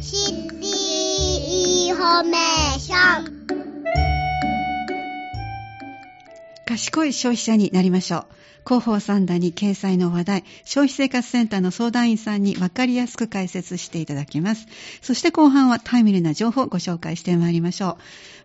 シティインフ賢い消費者になりましょう。広報三段に掲載の話題、消費生活センターの相談員さんに分かりやすく解説していただきます。そして後半はタイムリーな情報をご紹介してまいりましょう。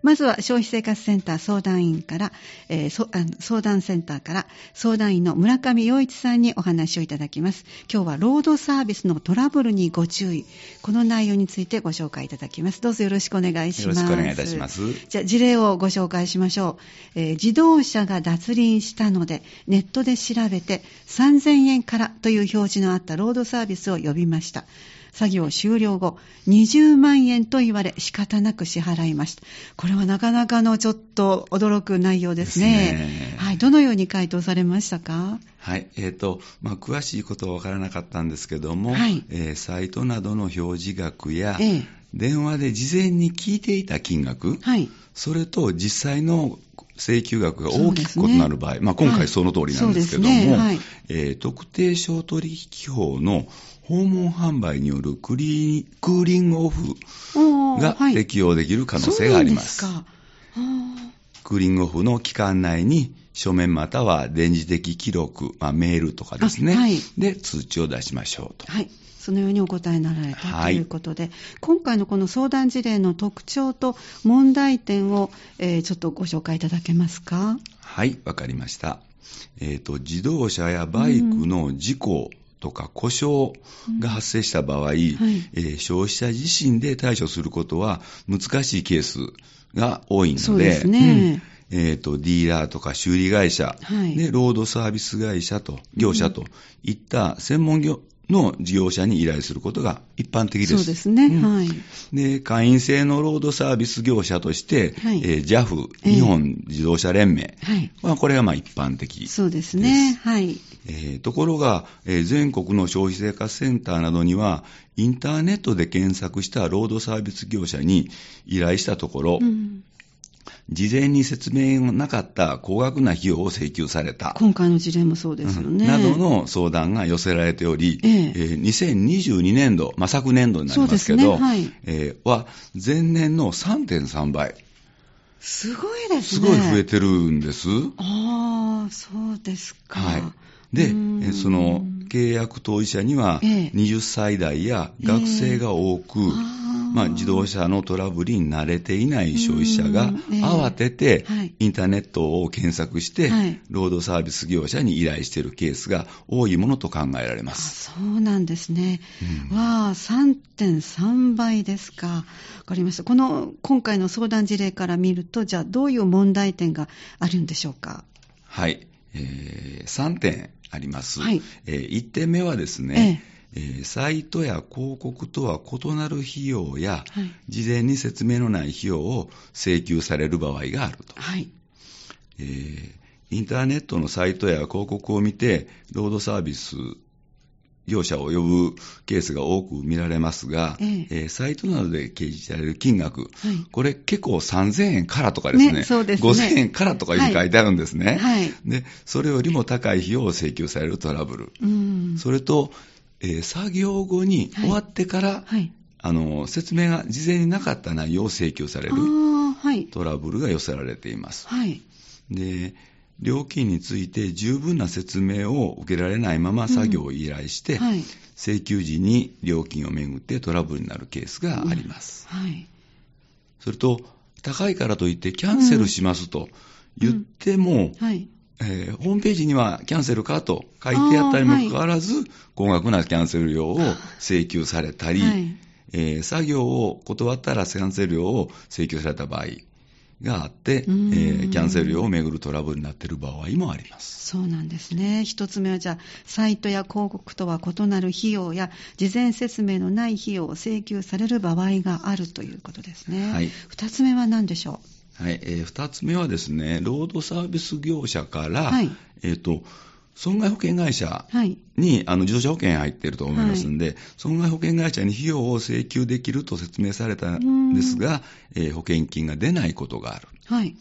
まずは消費生活センター相談員から、えー相談センターから相談員の村上洋一さんにお話をいただきます。今日はロードサービスのトラブルにご注意。この内容についてご紹介いただきます。どうぞよろしくお願いします。よろしくお願いいたします。じゃあ事例をご紹介しましょう、えー自動車が脱輪したのでネットで調べて3000円からという表示のあったロードサービスを呼びました。作業終了後20万円と言われ仕方なく支払いました。これはなかなかのちょっと驚く内容ですね。ですね。はい、どのように回答されましたか？はい。えっ、と、まあ、詳しいことは分からなかったんですけども、はい。えーサイトなどの表示額や、ええ。電話で事前に聞いていた金額、はい。それと実際の請求額が大きく異なる場合、まあ、今はい。回その通りなんですけども、そうですね。はい。えー特定商取引法の訪問販売によるクリークーリングオフがはい適用できる可能性があります。そうなんですかあクーリングオフの期間内に書面または電磁的記録、まあ、メールとかですね、あはいで通知を出しましょうと。はい。そのようにお答えになられたはいということで、今回のこの相談事例の特徴と問題点を、えーちょっとご紹介いただけますか？はい、わかりました。えっ、と、自動車やバイクの事故とか故障が発生した場合、はい。えー消費者自身で対処することは難しいケースが多いので、ですね。うん。えっ、と、ディーラーとか修理会社、はい。で、ロードサービス会社と、業者といった専門業の事業者に依頼することが一般的です。そうですね。うんはい。で、会員制のロードサービス業者として、はいえー JAF、ええ日本自動車連盟、はこれがまあ一般的。そうですね。はい。えーところが、えー全国の消費生活センターなどには、インターネットで検索したロードサービス業者に依頼したところ、うん事前に説明がなかった高額な費用を請求された。今回の事例もそうですよね。などの相談が寄せられており、えええー2022年度、まあ、昨年度になりますけど、ねはいえーは前年の3.3倍、すごいですすね。ごい増えてるんです。ああ、そうですか。はい。で、その契約当事者には、ええ20歳代や学生が多く、あーまあ、自動車のトラブルに慣れていない消費者が慌ててはいインターネットを検索して、はいロードサービス業者に依頼しているケースが多いものと考えられまあす。そうなんですね。うんわあ、3.3倍ですか。わかりました。この、今回の相談事例から見ると、じゃあ、どういう問題点があるんでしょうか？はい。えー3点あります。はいえ1点目はですね、えーサイトや広告とは異なる費用や、はい事前に説明のない費用を請求される場合があると。はい。えーインターネットのサイトや広告を見て、ロードサービス業者を呼ぶケースが多く見られますが、えええーサイトなどで掲示される金額、はいこれ結構3000円からとかですね、ねそうですね5000円からとかいう書いてあるんですね。はいで、それよりも高い費用を請求されるトラブル。うん。それと、えー作業後にはい終わってから、はい。あの説明が事前になかった内容を請求されあるあ、はい。トラブルが寄せられています。はい。で、料金について十分な説明を受けられないまま作業を依頼して、はい。請求時に料金をめぐってトラブルになるケースがあります。はい。それと、高いからといってキャンセルしますと言っても、はい。えーホームページにはキャンセルかと書いてあったにもかかわらず、高額なキャンセル料を請求されたり、はいえー作業を断ったらキャンセル料を請求された場合があって、えうんーキャンセル料をめぐるトラブルになっている場合もあります。そうなんですね。一つ目はじゃあ、サイトや広告とは異なる費用や、事前説明のない費用を請求される場合があるということですね。はい二つ目は何でしょはい、えー二つ目はですね、ロードサービス業者から、はいえっ、と、損害保険会社うはい。に、あの、自動車保険入っていると思いますんで、損害保険会社に費用を請求できると説明されたんですが、えー保険金が出ないことがある。はい。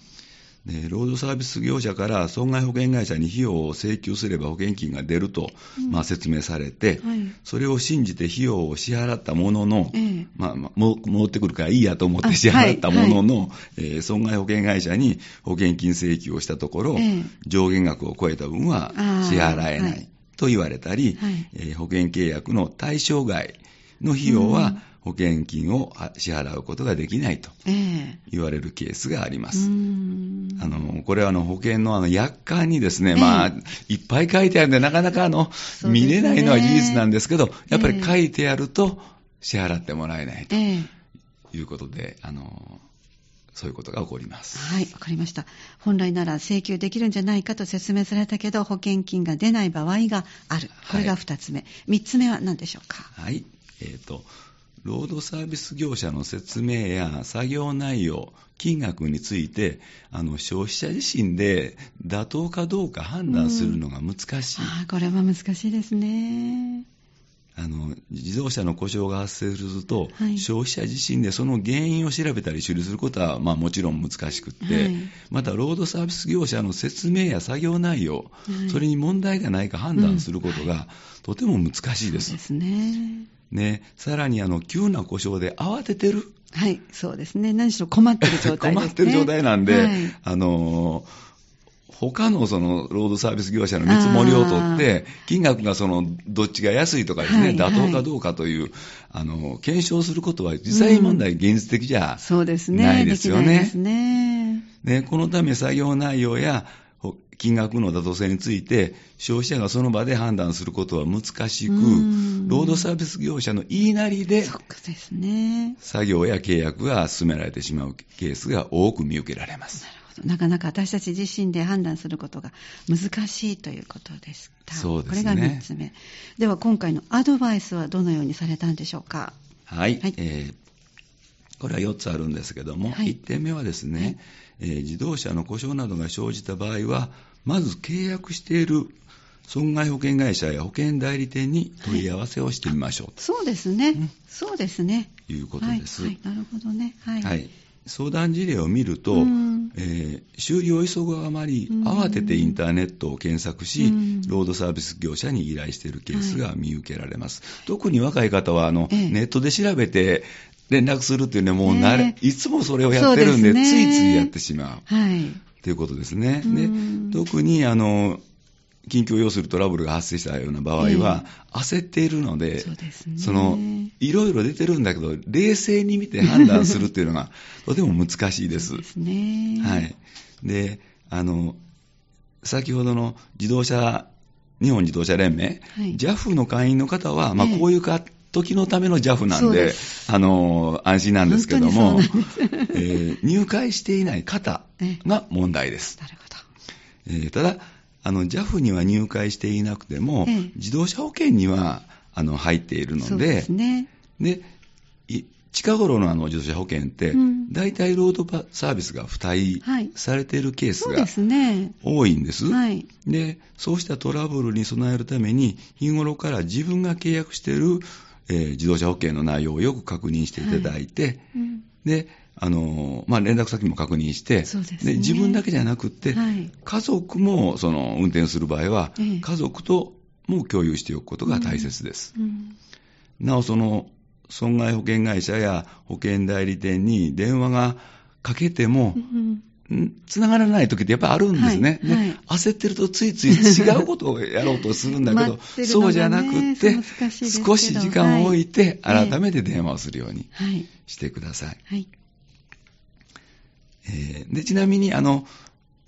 で労働サービス業者から損害保険会社に費用を請求すれば保険金が出ると、うん。まあ、説明されて、はい。それを信じて費用を支払ったものの、ええ。まあ戻ってくるからいいやと思っあて支払ったものの、えー損害保険会社に保険金請求をしたところ、ええ。上限額を超えた分は支払えない、はい。と言われたり、はい。えー保険契約の対象外の費用うん。は保険金をあ支払うことができないとええ言われるケースがありまうす。んあの、これはあの保険のあの約款にですね、ええまあ、いっぱい書いてあるんで、なかなかあの、ね見れないのは事実なんですけど、やっぱりええ書いてあると支払ってもらえないとええいうことで、あの、そういうことが起こります。はい、わかりました。本来なら請求できるんじゃないかと説明されたけど、保険金が出ない場合がある。これが2つ目。3つ目は何でしょうか？はい。えっ、と、労働サービス業者の説明や作業内容、金額について、あの、消費者自身で妥当かどうか判断するのが難しい。ああ、これは難しいですね。あの自動車の故障が発生すると、はい消費者自身でその原因を調べたり処理することは、まあ、もちろん難しくって、はいまた、ロードサービス業者の説明や作業内容、はいそれに問題がないか判断することが、とても難しいです。そうですね。ね、さらにあの急な故障で慌ててる、はい、そうですね。何しろ困ってる状態ですね。困ってる状態なんで、はいあの他のそのロードサービス業者の見積もりを取って、金額がそのどっちが安いとかですね、はい妥当かどうかという、あの検証することは実際問題、現実的じゃそうですね。ないですよねできないです。ね。ね、このため作業内容やほ金額の妥当性について、消費者がその場で判断することは難しくうん、ロードサービス業者の言いなりで。作業や契約が進められてしまうケースが多く見受けられます。なかなか私たち自身で判断することが難しいということでした。そうですねこれが3つ目。では今回のアドバイスはどのようにされたんでしょうかはい、はいえーこれは4つあるんですけども、はい1点目はですね、はいえー自動車の故障などが生じた場合は、まず契約している損害保険会社や保険代理店に問い合わせをしてみましょうそうですね。んそうですね。ということです。はい、はいなるほどね。はい。はい相談事例を見ると、うんえー修理を急ぐあまりうん慌ててインターネットを検索し、うんロードサービス業者に依頼しているケースが見受けられます。特に若い方はあの、ええネットで調べて連絡するっていうのはもう慣れ、ねいつもそれをやってるんでねついついやってしまうはい。ということですね。うんで特にあの緊急を要するトラブルが発生したような場合は、焦っているので、そうですね。その、いろいろ出てるんだけど、冷静に見て判断するっていうのが、とても難しいです。ですね。はい。で、あの、先ほどの自動車、日本自動車連盟、はい JAF の会員の方は、まあ、ええこういうか、時のための JAF なんで、ですあの、安心なんですけども、えー入会していない方が問題です。なるほど。えーただ、あの、JAF には入会していなくても、ええ自動車保険には、あの、入っているのでです、ね。で、い近頃のあの自動車保険って、うん大体ロードパサービスが付帯はいされているケースが。多いんです。はい。で、そうしたトラブルに備えるために、日頃から自分が契約している、えー自動車保険の内容をよく確認していただいて、うん。で、あのーまあ、連絡先も確認して、ね。自分だけじゃなくって、はい。家族もその運転する場合は、ええ。家族とも共有しておくことが大切です。うん。なお、その損害保険会社や保険代理店に電話がかけてもう、んつながらない時ってやっぱりあるんですね、はいはいで焦ってるとついつい違うことをやろうとするんだけど、ねそうじゃなくって少し時間を置いて、はい改めて電話をするようにはい。してください。はい。えーでちなみにあの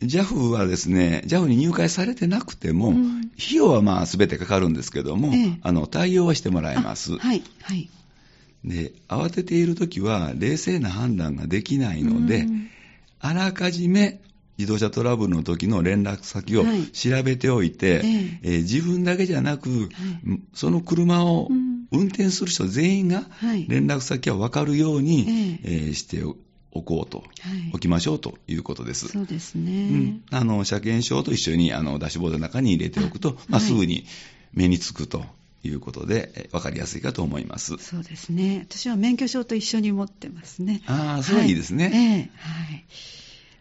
JAF はですね、JAF に入会されてなくても、うん費用はまあ全てかかるんですけども、ええあの対応はしてもらえますあ。はい。はい。で、慌てているときは冷静な判断ができないので、うんあらかじめ自動車トラブルの時の連絡先をはい。調べておいて、ええ。えー自分だけじゃなく、その車をうん。運転する人全員がはい。連絡先は分かるように、ええ。ーしておこうと、はい。おきましょうということです。そうですうねん。あの車検証と一緒にあのダッシュボードの中に入れておくと、まあ、はいすぐに目につくということで、え分かりやすいかと思います。そうですね。私は免許証と一緒に持ってますね。ああ、それはいいですね。ええはい。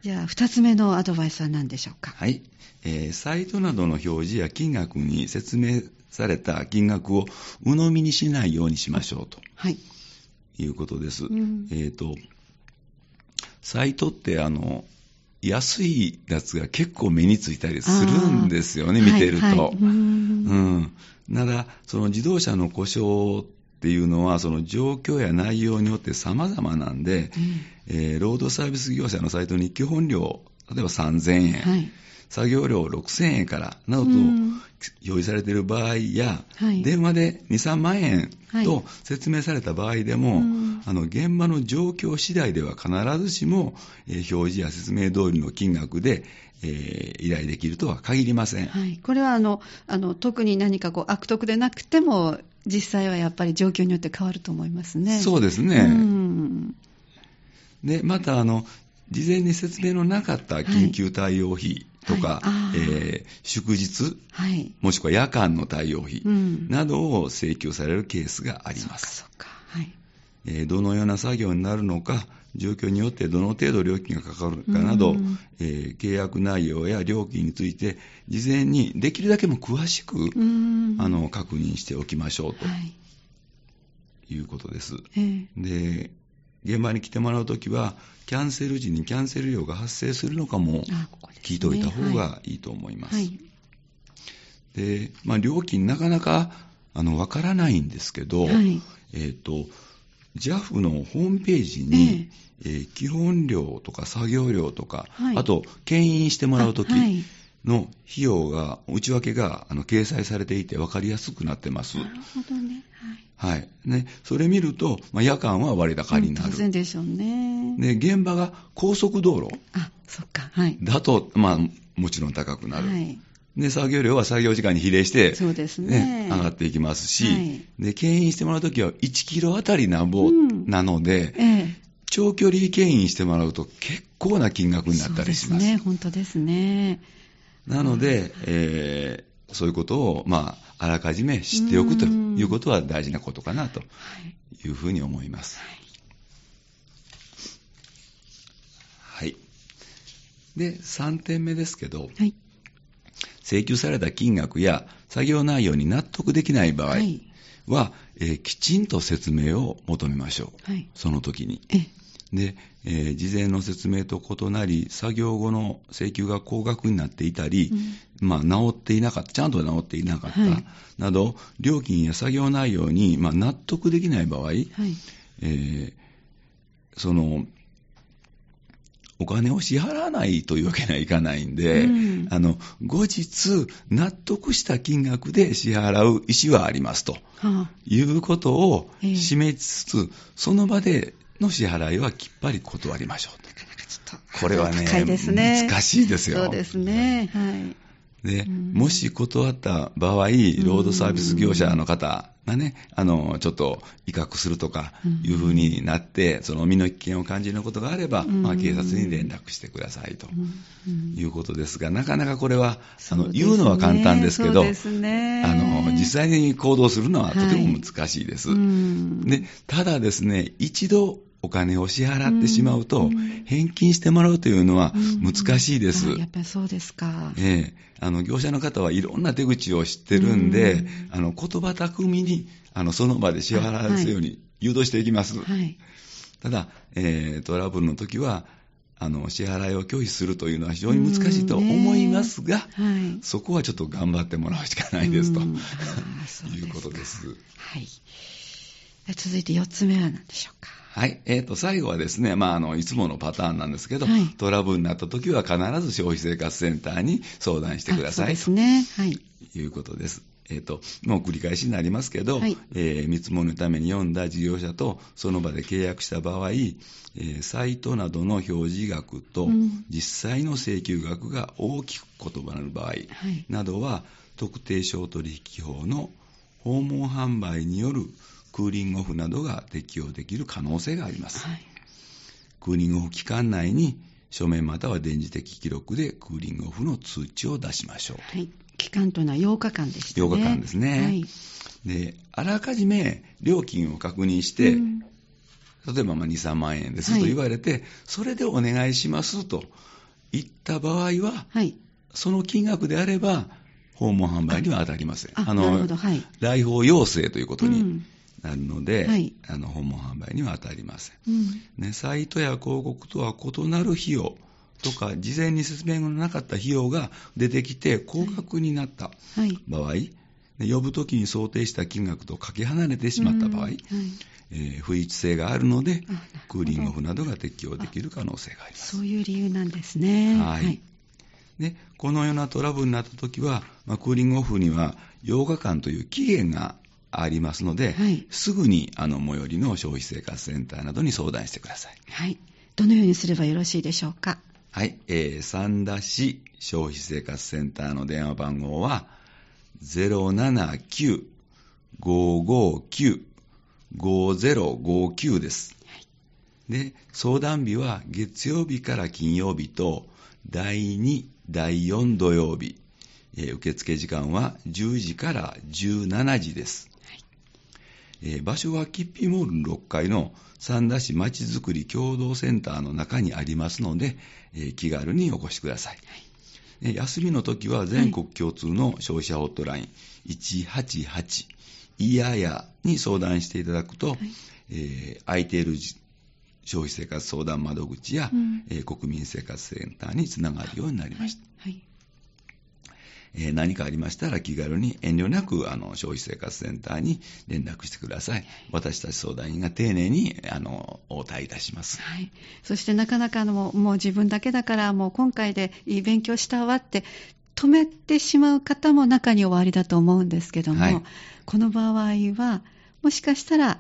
じゃあ、二つ目のアドバイスは何でしょうか？はい。えーサイトなどの表示や金額に説明された金額を鵜呑みにしないようにしましょうとはい。いうことです。んえっ、と、サイトってあの、安いやつが結構目についたりするんですよね、見てると。はいはいうーん。うん。なら、その自動車の故障っていうのは、その状況や内容によって様々なんで、えーロードサービス業者のサイトに基本料、例えば3000円、はい。作業料6000円からなどとうん。表示されている場合や、はい。電話で2、3万円はい。と説明された場合でも、うんあの現場の状況次第では必ずしも、えー表示や説明通りの金額で、えー依頼できるとは限りません。はい。これは、あの、あの、特に何かこう、悪徳でなくても、実際はやっぱり状況によって変わると思いますね。そうですね。うんで、また、あの、事前に説明のなかった緊急対応費とか、はいあーえー祝日、はい。もしくは夜間の対応費うんなどを請求されるケースがあります。そっか、そっか。はい。えーどのような作業になるのか、状況によってどの程度料金がかかるかなど、うんえー契約内容や料金について、事前にできるだけも詳しく、うんあの確認しておきましょうとはい。いうことです。ええで、現場に来てもらうときは、キャンセル時にキャンセル料が発生するのかも聞いておいた方がいいと思います。はい。で、まあ、料金なかなかあのわからないんですけど、はいえっ、と、JAF のホームページに、えー基本料とか作業料とか、はいあと、牽引してもらうときの費用が、内訳があの掲載されていて分かりやすくなってます。なるほどね。はい。ね、それ見ると、まあ、夜間は割高はい。になる。当然でしょうね。で、現場が高速道路あ、そっか。はい。だと、まあ、もちろん高くなる。はい。で、作業量は作業時間に比例して、そうですね上がっていきますし、はいで、牽引してもらうときは1キロあたりなんなので、ええ。長距離牽引してもらうと結構な金額になったりします。そうですね。本当ですね。なので、えーそういうことを、まあ、あらかじめ知っておくとうんいうことは大事なことかなとはい。いうふうに思います。はい。で、3点目ですけど、はい。請求された金額や作業内容に納得できない場合は、はいえーきちんと説明を求めましょう。はい。その時に。ええ。で、えー事前の説明と異なり、作業後の請求が高額になっていたり、まあ、治っていなかった、ちゃんと治っていなかった、はいなど、料金や作業内容に、まあ、納得できない場合、はい。えーその、お金を支払わないというわけにはいかないんで、うんあの、後日、納得した金額で支払う意思はありますとはあ。いうことをええ示しつつ、その場での支払いはきっぱり断りましょうと。なかなかちょっと。これはねね。難しいですよそうですね。はい。で、うんもし断った場合、ロードサービス業者の方がね、あの、ちょっと威嚇するとかいうふうになって、その身の危険を感じることがあれば、うん。まあ、警察に連絡してくださいとうん。うん。いうことですが、なかなかこれは、あの、ね。言うのは簡単ですけど、ね。あの、実際に行動するのはとても難しいです。うん。で、ただですね、一度お金を支払ってしまうと、うん返金してもらうというのはうん難しいです。あやっぱりそうですか。ええあの、業者の方はいろんな手口を知ってるんで、うんあの、言葉巧みに、あの、その場で支払わせるように誘導していきます。はい。ただ、えートラブルの時は、あの、支払いを拒否するというのは非常に難しいと思いますが、はい。そこはちょっと頑張ってもらうしかないですと、う いうかことです。はい。で続いて4つ目は何でしょうか。はい。えっ、と、最後はですね、まあ、あの、いつものパターンなんですけど、はいトラブルになった時は必ず消費生活センターに相談してくださいあそうですね。はい。ということです。えっ、と、もう繰り返しになりますけど、はいえー見積もりのために読んだ事業者とその場で契約した場合、えーサイトなどの表示額とうん実際の請求額が大きく異なる場合はいなどは、特定商取引法の訪問販売によるクーリングオフなどが適用できる可能性があります。はい。クーリングオフ期間内に書面または電磁的記録でクーリングオフの通知を出しましょう。はい。期間というのは8日間でしたね。8日間ですねはい。で、あらかじめ料金を確認して、うん例えばまあ2、3万円ですと言われて、それでお願いしますと言った場合は、はい。その金額であれば、訪問販売には当たりません。あ、なるほど。はい。来訪要請ということにうんなるので、はいあの訪問販売には当たりません。うん。ね、サイトや広告とは異なる費用とか、事前に説明がなかった費用が出てきて高額になったはい。場合、ね呼ぶときに想定した金額とかけ離れてしまった場合、うんはい。えー不一致性があるのでクーリングオフなどが適用できる可能性があります。そういう理由なんですね。はいでこのようなトラブルになったときは、まあ、クーリングオフには8日間という期限がありますので、はいすぐにあの最寄りの消費生活センターなどに相談してください。はい。どのようにすればよろしいでしょうか？はい、えー、三田市消費生活センターの電話番号は、079-559-5059です。で、相談日は月曜日から金曜日と、第2、第4土曜日。えー受付時間は10時から17時です。えー場所はキッピーモールの6階の三田市まちづくり共同センターの中にありますので、えー気軽にお越しください。えー休みの時は全国共通の消費者ホットライン188いややに相談していただくと、えー空いているじ消費生活相談窓口や、うんえー国民生活センターにつながるようになりました。はい。えー何かありましたら気軽に遠慮なくあの消費生活センターに連絡してください。私たち相談員が丁寧にあの応対いたします。はい。そしてなかなかあのもう自分だけだからもう今回でいい勉強したわって止めてしまう方も中におありだと思うんですけども、はいこの場合はもしかしたら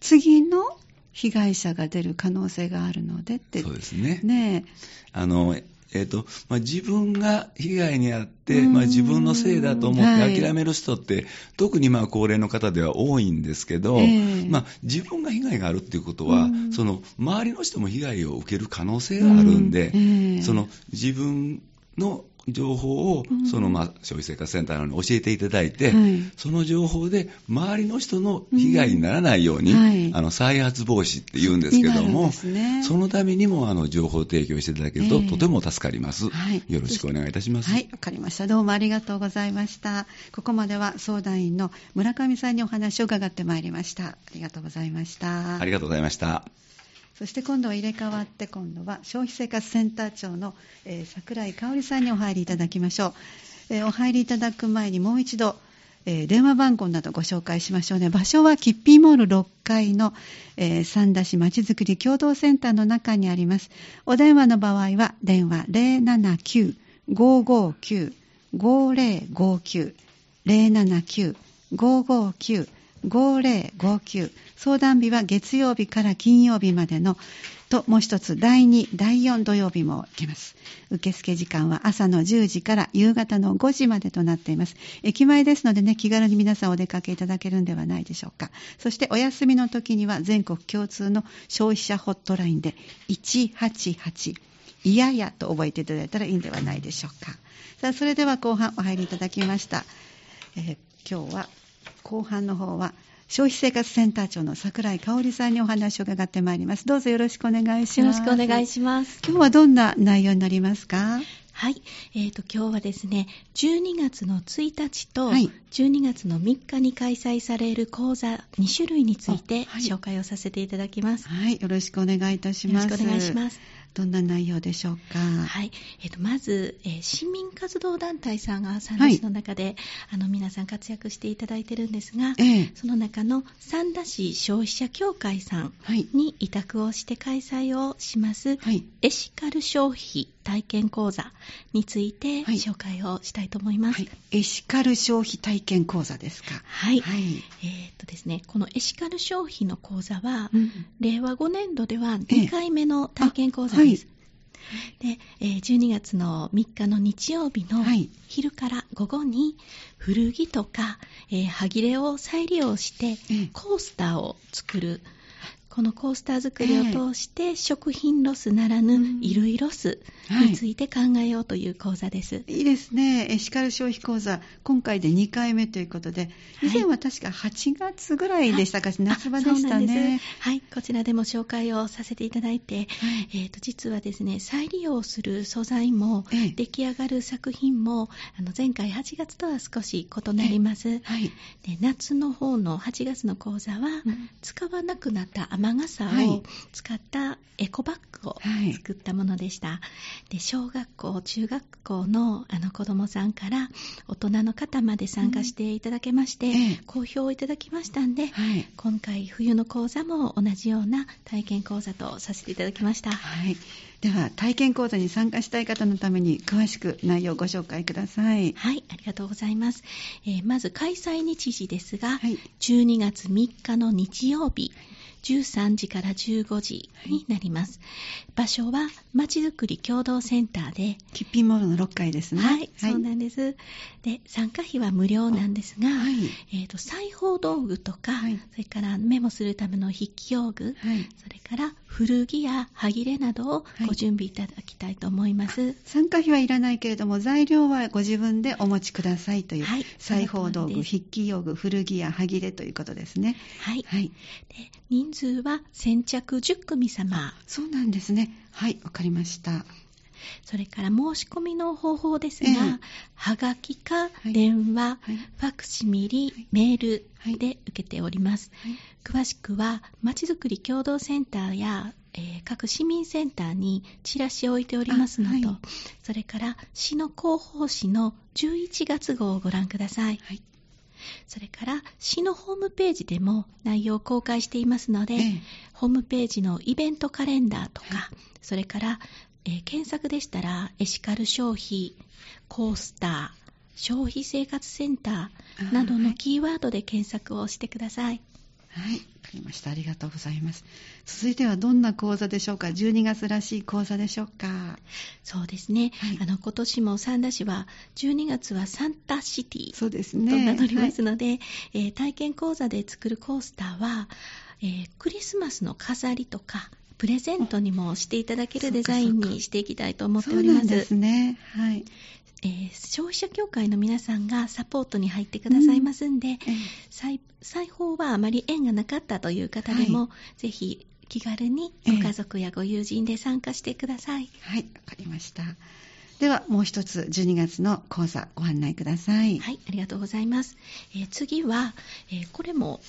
次の被害者が出る可能性があるのでってそうですね。ねあのえーとまあ、自分が被害に遭って、うん。まあ、自分のせいだと思はい。って諦める人って、特にまあ高齢の方では多いんですけど、ええ。まあ、自分が被害があるっていうことは、うん。その周りの人も被害を受ける可能性があるんで、うん。ええ。その自分の情報を、うんそのまあ消費生活センターに教えていただいて、はいその情報で周りの人の被害にならないように、うんはいあの再発防止って言うんですけども、ねそのためにもあの情報提供していただけると、ええとても助かります、はいよろしくお願いいたします。はい、わかりました。どうもありがとうございました。ここまでは相談員の村上さんにお話を伺ってまいりました。ありがとうございました。ありがとうございました。そして今度は入れ替わって今度は消費生活センター長の、えー桜井香織さんにお入りいただきましょう、お入りいただく前にもう一度、電話番号などご紹介しましょうね。場所はキッピーモール6階の、三田市まちづくり共同センターの中にあります。お電話の場合は電話079-559-5059 079-559 5059相談日は月曜日から金曜日までの。ともう一つ第2第4土曜日も行きます。受付時間は朝の10時から夕方の5時までとなっています。駅前ですのでね気軽に皆さんお出かけいただけるんではないでしょうか。そしてお休みの時には全国共通の消費者ホットラインで188いややと覚えていただいたらいいんではないでしょうか。さあそれでは後半お入りいただきました、えー今日は後半の方は消費生活センター長の桜井香織さんにお話を伺ってまいりますどうぞよろしくお願いしよろますしくお願いします。今日はどんな内容になりますか？はい。えーと、今日はですね、12月の1日と、はい12月の3日に開催される講座2種類について紹介をさせていただきます。はいよろしくお願いいたしますよろしくお願いします。どんな内容でしょうか？はい。えっ、と、まず、えー市民活動団体さんが三田市の中で、あの、皆さん活躍していただいてるんですが、ええ。その中の三田市消費者協会さんはい。に委託をして開催をします、はい。エシカル消費体験講座についてはい。紹介をしたいと思います。はい。エシカル消費体験講座ですか？はい。はい、えーっとですね、このエシカル消費の講座は、うん。令和5年度ではええ。2回目の体験講座です。で、えー12月の3日の日曜日のはい。昼から午後に古着とか、えー、端切れを再利用してええ。コースターを作るこのコースター作りを通して、食品ロスならぬうん。衣類ロスはい。について考えようという講座です。いいですね。エシカル消費講座、今回で2回目ということで、以前は確か8月ぐらいでしたか、夏場でしたね。はい、こちらでも紹介をさせていただいて、はい。えーと実はですね、再利用する素材も、ええ。出来上がる作品も、あの前回8月とは少し異なります。はい。で夏の方の8月の講座は、うん。使わなくなった雨傘はいを使ったエコバッグをはい作ったものでした。で小学校、中学校のあの子どもさんから大人の方まで参加していただけまして、ええ好評をいただきましたんで、はい。今回冬の講座も同じような体験講座とさせていただきました。はい。では、体験講座に参加したい方のために、詳しく内容をご紹介ください。はい、ありがとうございます。えーまず開催日時ですが、はい12月3日の日曜日、13時から15時になります。場所はまちづくり共同センターで、キッピンモールの6階ですね。はい、そうなんです。で、参加費は無料なんですが、はいえーと裁縫道具とか、はいそれからメモするための筆記用具、はい。それから古着や歯切れなどをはいご準備いただきたいと思います。参加費はいらないけれども、材料はご自分でお持ちくださいという、はい裁縫道具、筆記用具、古着や歯切れということですね。はい。はい。で人数は先着10組様。そうなんですね。はい、わかりました。それから申し込みの方法ですが、ええ。はがきかい。電話、はい。ファクシミリ、はい。メールはい。で受けております。はい。詳しくは、まちづくり共同センターや、えー各市民センターにチラシを置いておりますのと、それから市の広報誌の11月号をご覧ください。はい。それから市のホームページでも内容を公開していますので、ええ。ホームページのイベントカレンダーとか、はそれから、えー検索でしたらエシカル消費、コースター、消費生活センターなどのキーワードで検索をしてください。はい、わかりました。ありがとうございます。続いてはどんな講座でしょうか ?12 月らしい講座でしょうか？そうですね。はいあの今年も三田市は12月はサンタシティそうですとね。名乗りますので、えー体験講座で作るコースターは、えークリスマスの飾りとかプレゼントにもしていただけるデザインにしていきたいと思っております。そうですね。はい。えー消費者協会の皆さんがサポートに入ってくださいますんで、ええ裁裁縫はあまり縁がなかったという方でも、はぜひ気軽にええご家族やご友人で参加してください。はい、わかりました。では、もう一つ、12月の講座、ご案内ください。はい、ありがとうございます。えー次は、えーこれも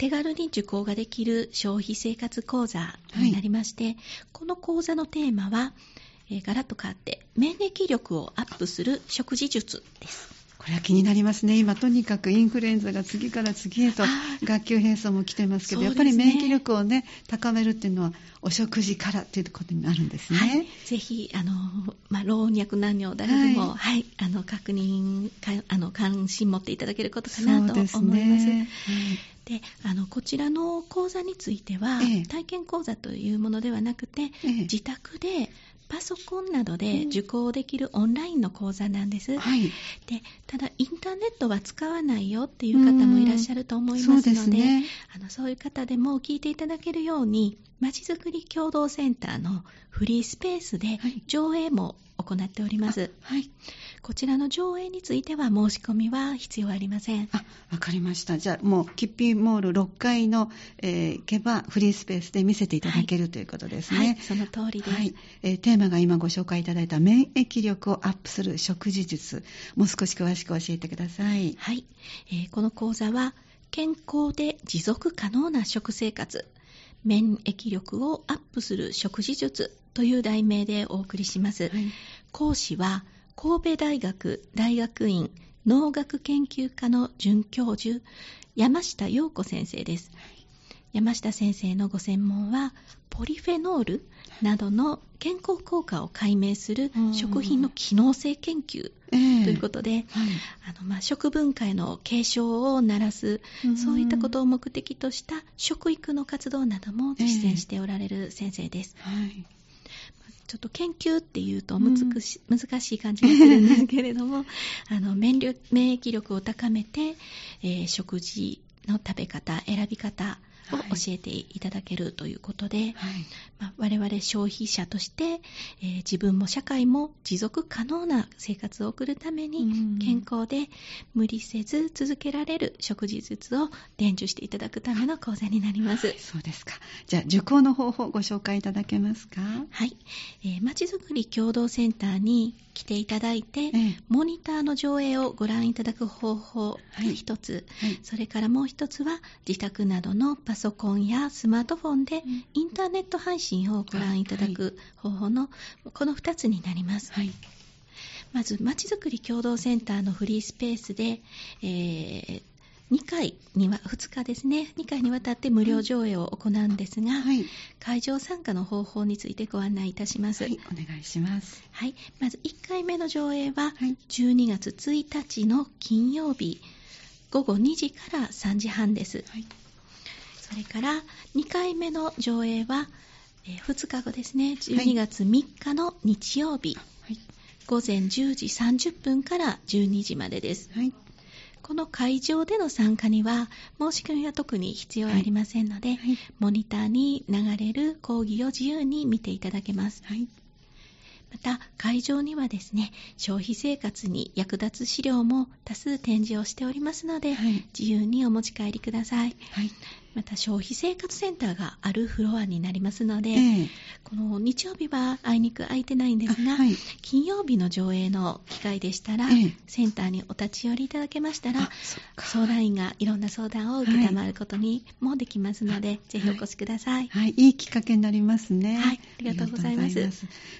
手軽に受講ができる消費生活講座になりまして、この講座のテーマは、えーガラッと変わって、免疫力をアップする食事術です。これは気になりますね。今、とにかくインフルエンザが次から次へとはい学級閉鎖も来てますけど、やっぱり免疫力をね、高めるっていうのは、お食事からっていうことになるんですね。はい、ぜひあの、まあ、老若男女誰でも、ははいあの確認かあの関心持っていただけることかそなと思います。ね。であのこちらの講座については、ええ体験講座というものではなくて、ええ自宅でパソコンなどで受講できるオンラインの講座なんです。はい。でただ、インターネットは使わないよっていう方もいらっしゃると思いますそうので、ですね。あのそういう方でも聞いていただけるように、まちづくり共同センターのフリースペースではい上映も行っております。はい。こちらの上映については申し込みは必要ありません。あ、わかりました。じゃあ、もう、キッピーモール6階の、えー行けば、フリースペースで見せていただける、ということですはいね。、その通りです。はい、えーテーマが今ご紹介いただいた免疫力をアップする食事術。もう少し詳しく教えてください。はいえーこの講座は健康で持続可能な食生活免疫力をアップする食事術という題名でお送りします、はい。講師は神戸大学大学院農学研究科の准教授山下陽子先生です山下先生のご専門はポリフェノールなどの健康効果を解明するうん。食品の機能性研究えーということで、はい。あのまあ、食文化への継承を鳴らす、うん。そういったことを目的とした食育の活動なども実践しておられる先生です。はい。ちょっと研究っていうと難し,、難しい感じがするんですけれども、あの免疫免疫力を高めて、えー食事の食べ方、選び方、教えていただけるということで、はい。まあ我々消費者として、えー自分も社会も持続可能な生活を送るためうんに健康で無理せず続けられる食事術を伝授していただくための講座になります。そうですか。じゃあ、受講の方法をご紹介いただけますか？はい、えーまちづくり共同センターに来ていただいて、ええ。モニターの上映をご覧いただく方法がはい一つ、はい。それからもう一つは自宅などのパソコンやスマートフォンでん。インターネット配信をご覧いただく方法のこの2つになります。はい。まず、まちづくり共同センターのフリースペースで、え2回には、2日ですね、2回にわたって無料上映を行うんですが、はい。会場参加の方法についてご案内いたします。はい。お願いします。はい、まず1回目の上映ははい12月1日の金曜日午後2時から3時半です。はい。それから2回目の上映は、え2日後ですね、12月3日の日曜日、はい。午前10時30分から12時までです。はい。この会場での参加には申し込みは特に必要ありませんので、はい。モニターに流れる講義を自由に見ていただけます。はい。また会場にはですね消費生活に役立つ資料も多数展示をしておりますので、はい自由にお持ち帰りくださいはい。また消費生活センターがあるフロアになりますので、ええ。この日曜日はあいにく空いてないんですが、あはい。金曜日の上映の機会でしたら、ええ。センターにお立ち寄りいただけましたら相談員がいろんな相談を受けたまることにもできますので、ぜひお越しください、はい、い。いきっかけになりますね。はい。ありがとうございます。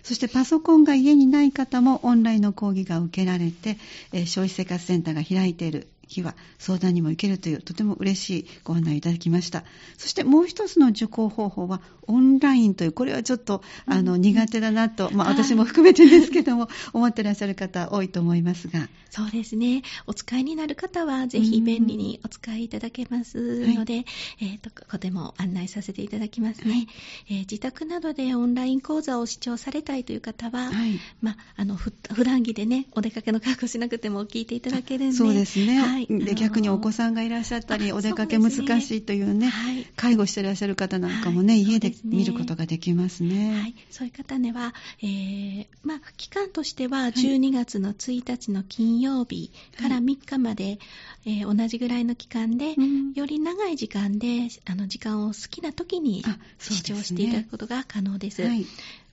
そしてパソコンが家にない方もオンラインの講義が受けられて、えー消費生活センターが開いている日は相談にも行けるというとても嬉しいご案内いただきました。そしてもう一つの受講方法はオンラインという、これはちょっと、あの苦手だなと、まあはい私も含めてですけども、思ってらっしゃる方多いと思いますが。そうですね。お使いになる方は、ぜひ便利にお使いいただけますので、えっ、と、ここでも案内させていただきますね、はいえー自宅などでオンライン講座を視聴されたいという方は、はいまあ、あの、ふ普段着でね、お出かけの格好しなくても聞いていただけるんで。そうですね。はい。で逆にお子ん、さんがいらっしゃったり、あお出かけ難しいというね、はい介護してらっしゃる方なんかもね、はい家でですね見ることができますね。はい、そういう方には、えーまあ、期間としては12月の1日の金曜日から3日まで、えー同じぐらいの期間で、うんより長い時間であの時間を好きな時に視聴していただくことが可能です。はい。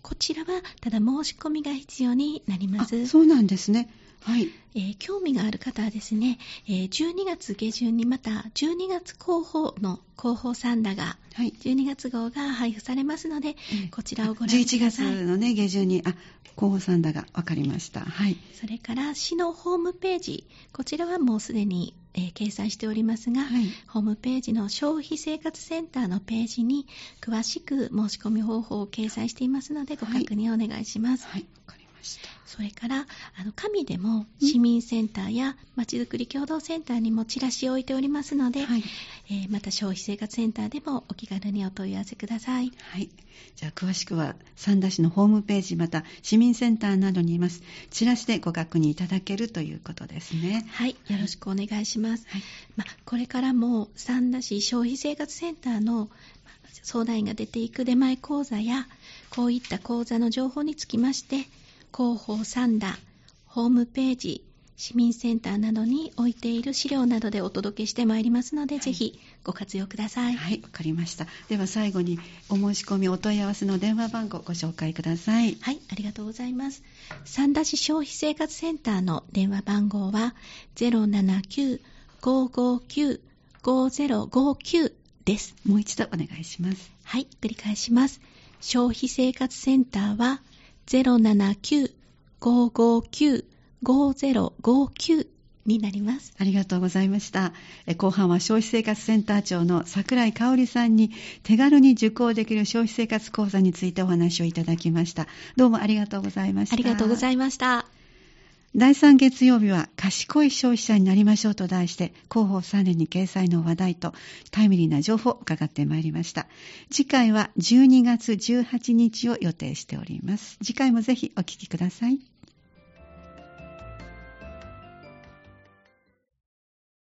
こちらはただ申し込みが必要になります。あそうなんですね。はい。えー興味がある方はですね、えー12月下旬にまた12月広報の広報サンダがはい。12月号が配布されますので、ええこちらをご覧く11ださい。月のね、下旬に、あ、候補サンダが分かりました。はい。それから市のホームページ、こちらはもうすでに、えー掲載しておりますが、はい。ホームページの消費生活センターのページに詳しく申し込み方法を掲載していますのでご確認をお願いします。はい。分かりました。それから、あの、紙でも市民センターやまちづくり共同センターにもチラシを置いておりますので、はい。えーまた消費生活センターでもお気軽にお問い合わせください。はい。じゃあ、詳しくは、三田市のホームページ、また、市民センターなどにいます。チラシでご確認いただけるということですね。はい、よろしくお願いします。はい。まあ、これからも三田市消費生活センターのまあ相談員が出ていく出前講座やこういった講座の情報につきまして広報三田ホームページ市民センターなどに置いている資料などでお届けしてまいりますので、ぜひご活用ください。はい、わかりました。では最後にお申し込みお問い合わせの電話番号をご紹介ください。はい、ありがとうございます。三田市消費生活センターの電話番号は079-559-5059です。もう一度お願いします。はい、繰り返します。消費生活センターは079-559-5059になります。ありがとうございました。え後半は消費生活センター長の桜井香織さんに手軽に受講できる消費生活講座についてお話をいただきました。どうもありがとうございました。ありがとうございました。第3月曜日は賢い消費者になりましょうと題して広報3年に掲載の話題とタイムリーな情報を伺ってまいりました。次回は12月18日を予定しております。次回もぜひお聞きください。